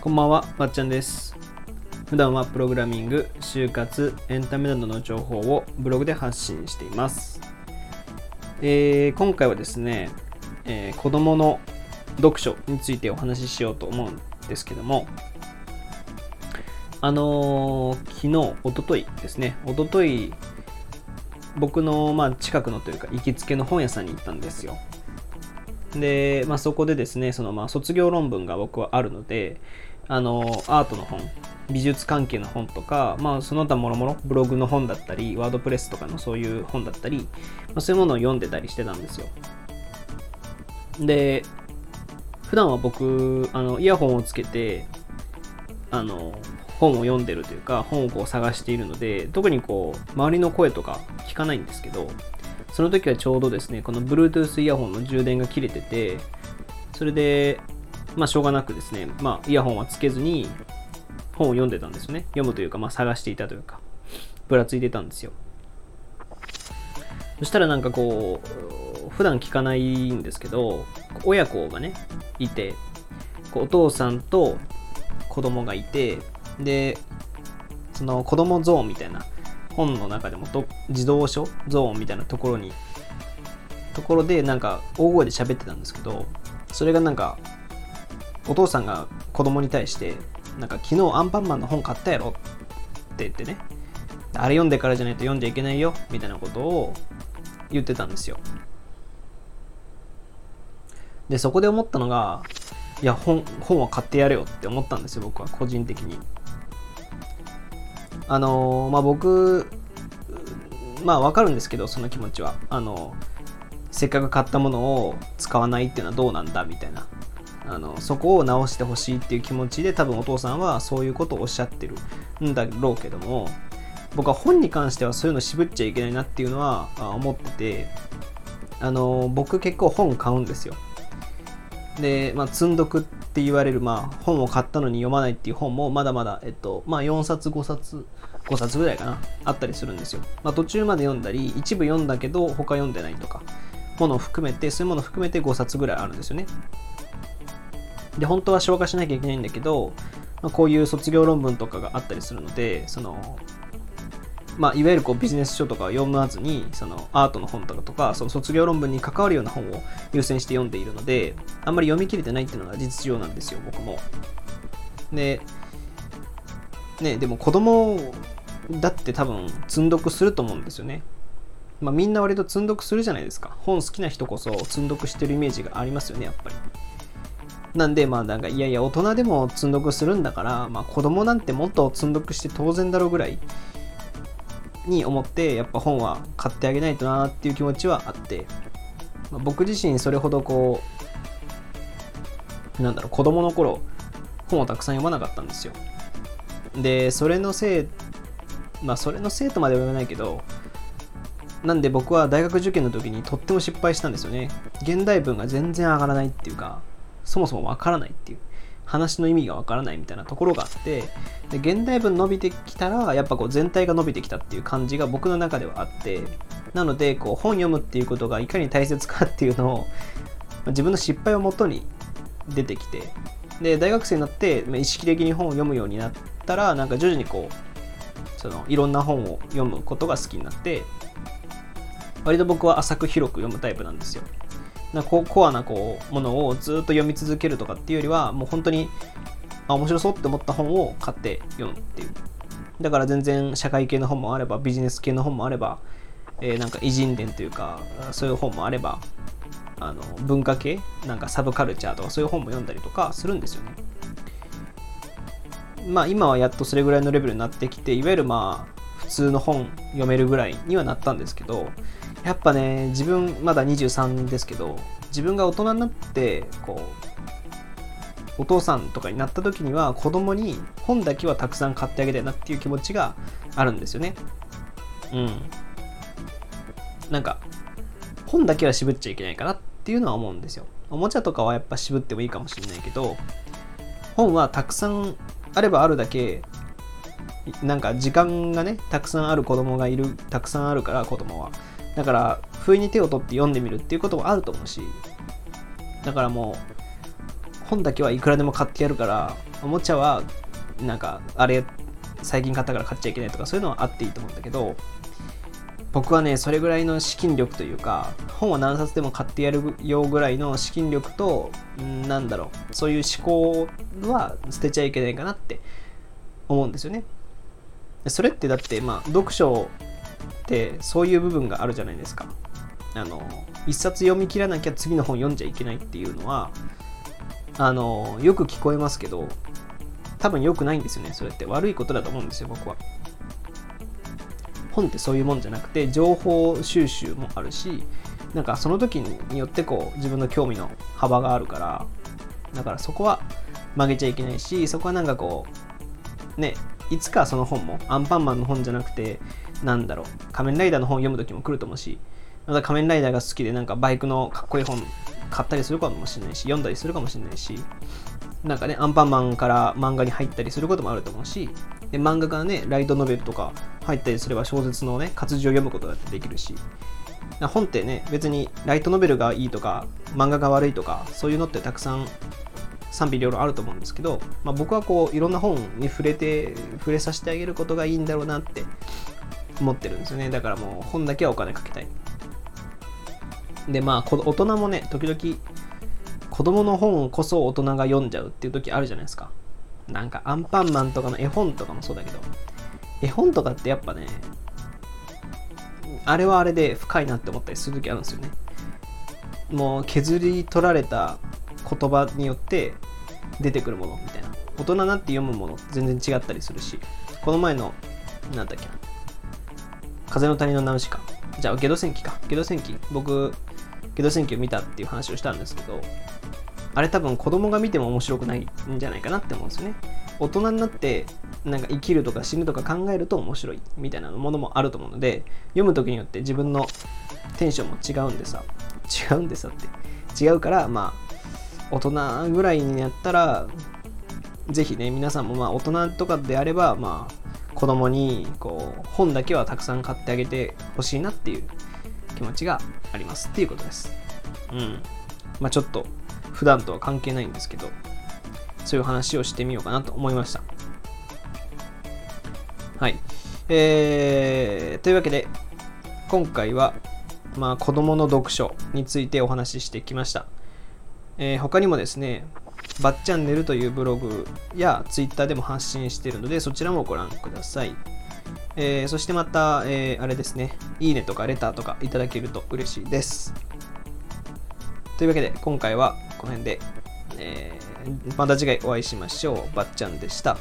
こんばんは、まっちゃんです。普段はプログラミング、就活、エンタメなどの情報をブログで発信しています。えー今回はですね、えー子供の読書についてお話ししようと思うんですけども、あのー昨日、おとといですね、おととい、僕のまあ近くのというか行きつけの本屋さんに行ったんですよ。で、まあ、そこでですね、そのまあ卒業論文が僕はあるので、あのアートの本、美術関係の本とか、まあ、その他もろもろ、ブログの本だったり、ワードプレスとかのそういう本だったり、まあ、そういうものを読んでたりしてたんですよ。で、普段は僕、あのイヤホンをつけて、あの本を読んでるというか、本をこう探しているので、特にこう、周りの声とか聞かないんですけど、その時はちょうどですね、この Bluetooth イヤホンの充電が切れてて、それで、まあ、しょうがなくですね、まあ、イヤホンはつけずに本を読んでたんですよね。読むというか、まあ、探していたというか、ぶらついてたんですよ。そしたらなんかこう、普段聞かないんですけど、親子がね、いて、お父さんと子供がいて、で、その子供ゾーンみたいな本の中でもと児童書ゾーンみたいなところにところでなんか大声で喋ってたんですけどそれがなんかお父さんが子供に対してなんか昨日アンパンマンの本買ったやろって言ってねあれ読んでからじゃないと読んじゃいけないよみたいなことを言ってたんですよ。でそこで思ったのがいや本本は買ってやれよって思ったんですよ僕は個人的に。あのまあ僕まあわかるんですけどその気持ちは。あのせっかく買ったものを使わないっていうのはどうなんだみたいな。あのそこを直してほしいっていう気持ちで多分お父さんはそういうことをおっしゃってるんだろうけども僕は本に関してはそういうの渋っちゃいけないなっていうのは思ってて。あの僕結構本買うんですよ。で、まあ、積んどくって言われる、まあ、本を買ったのに読まないっていう本もまだまだ、えっと、まあ、4冊、5冊、5冊ぐらいかな、あったりするんですよ。まあ、途中まで読んだり、一部読んだけど、他読んでないとか、ものを含めて、そういうものを含めて5冊ぐらいあるんですよね。で、本当は消化しなきゃいけないんだけど、まあ、こういう卒業論文とかがあったりするので、その、まあ、いわゆるこうビジネス書とかを読まずにそのアートの本とかとかその卒業論文に関わるような本を優先して読んでいるのであんまり読み切れてないっていうのが実情なんですよ僕も。でねでも子供だって多分積んどくすると思うんですよね。まあみんな割と積んどくするじゃないですか。本好きな人こそ積んどくしてるイメージがありますよねやっぱり。なんでまあなんかいやいや大人でも積んどくするんだからまあ子供なんてもっと積んどくして当然だろうぐらいに思ってやっぱ本は買ってあげないとなっていう気持ちはあって、まあ僕自身それほどこうなんだろう子供の頃本をたくさん読まなかったんですよ。でそれのせいまあそれのせいとまでは言わないけどなんで僕は大学受験の時にとっても失敗したんですよね。現代文が全然上がらないっていうかそもそもわからないっていう。話の意味がわからないみたいなところがあってで現代文伸びてきたらやっぱこう全体が伸びてきたっていう感じが僕の中ではあってなのでこう本読むっていうことがいかに大切かっていうのをま自分の失敗をもとに出てきてで大学生になって意識的に本を読むようになったらなんか徐々にこうそのいろんな本を読むことが好きになって割と僕は浅く広く読むタイプなんですよ。なこコアなこうものをずっと読み続けるとかっていうよりはもう本当にあ面白そうって思った本を買って読むっていう。だから全然社会系の本もあればビジネス系の本もあれば、えーなんか偉人伝というかそういう本もあればあの文化系なんかサブカルチャーとかそういう本も読んだりとかするんですよね。まあ今はやっとそれぐらいのレベルになってきていわゆるまあ普通の本読めるぐらいにはなったんですけどやっぱね自分まだ23ですけど自分が大人になってこうお父さんとかになった時には子供に本だけはたくさん買ってあげたいなっていう気持ちがあるんですよね。うん。なんか本だけは渋っちゃいけないかなっていうのは思うんですよ。おもちゃとかはやっぱ渋ってもいいかもしれないけど本はたくさんあればあるだけなんか時間がねたくさんある子供がいるたくさんあるから子供は。だから不意に手を取って読んでみるっていうこともあると思うしだからもう本だけはいくらでも買ってやるからおもちゃはなんかあれ最近買ったから買っちゃいけないとかそういうのはあっていいと思うんだけど僕はねそれぐらいの資金力というか本は何冊でも買ってやるよぐらいの資金力となんだろうそういう思考は捨てちゃいけないかなって思うんですよね。それってだってまあ読書ってそういう部分があるじゃないですか。あの一冊読み切らなきゃ次の本読んじゃいけないっていうのはあのよく聞こえますけど多分良くないんですよねそれって。悪いことだと思うんですよ僕は。本ってそういうもんじゃなくて情報収集もあるしなんかその時によってこう自分の興味の幅があるからだからそこは曲げちゃいけないしそこはなんかこうねいつかその本もアンパンマンの本じゃなくてなんだろう仮面ライダーの本読む時も来ると思うしまた仮面ライダーが好きでなんかバイクのかっこいい本買ったりするかもしれないし読んだりするかもしれないしなんかねアンパンマンから漫画に入ったりすることもあると思うしで漫画からねライトノベルとか入ったりすれば小説のね活字を読むことだってできるし本ってね別にライトノベルがいいとか漫画が悪いとかそういうのってたくさん賛否両論あると思うんですけど、まあ、僕はこういろんな本に触れて触れさせてあげることがいいんだろうなって思ってるんですよね。だからもう本だけはお金かけたい。でまあ大人もね時々子供の本こそ大人が読んじゃうっていう時あるじゃないですか。なんかアンパンマンとかの絵本とかもそうだけど。絵本とかってやっぱねあれはあれで深いなって思ったりする時あるんですよね。もう削り取られた言葉によって出てくるものみたいな。大人になって読むもの全然違ったりするしこの前のなんだっけ風の谷のナウシカ。じゃあゲド戦記か。ゲド戦記。僕ゲド戦記を見たっていう話をしたんですけどあれ多分子供が見ても面白くないんじゃないかなって思うんですよね。大人になってなんか生きるとか死ぬとか考えると面白いみたいなものもあると思うので読む時によって自分のテンションも違うんでさ。違うんでさって。違うからまあ大人ぐらいになったらぜひね皆さんもまあ大人とかであればまあ子供にこう本だけはたくさん買ってあげてほしいなっていう気持ちがありますっていうことです。うん。まあちょっと普段とは関係ないんですけどそういう話をしてみようかなと思いました。はい。えー、というわけで今回はまあ子供の読書についてお話ししてきました。えー、他にもですね、バッチャンネルというブログやツイッターでも発信しているので、そちらもご覧ください。えー、そしてまた、えー、あれですね、いいねとかレターとかいただけると嬉しいです。というわけで、今回はこの辺で、え、また次回お会いしましょう。ばっちゃんでした。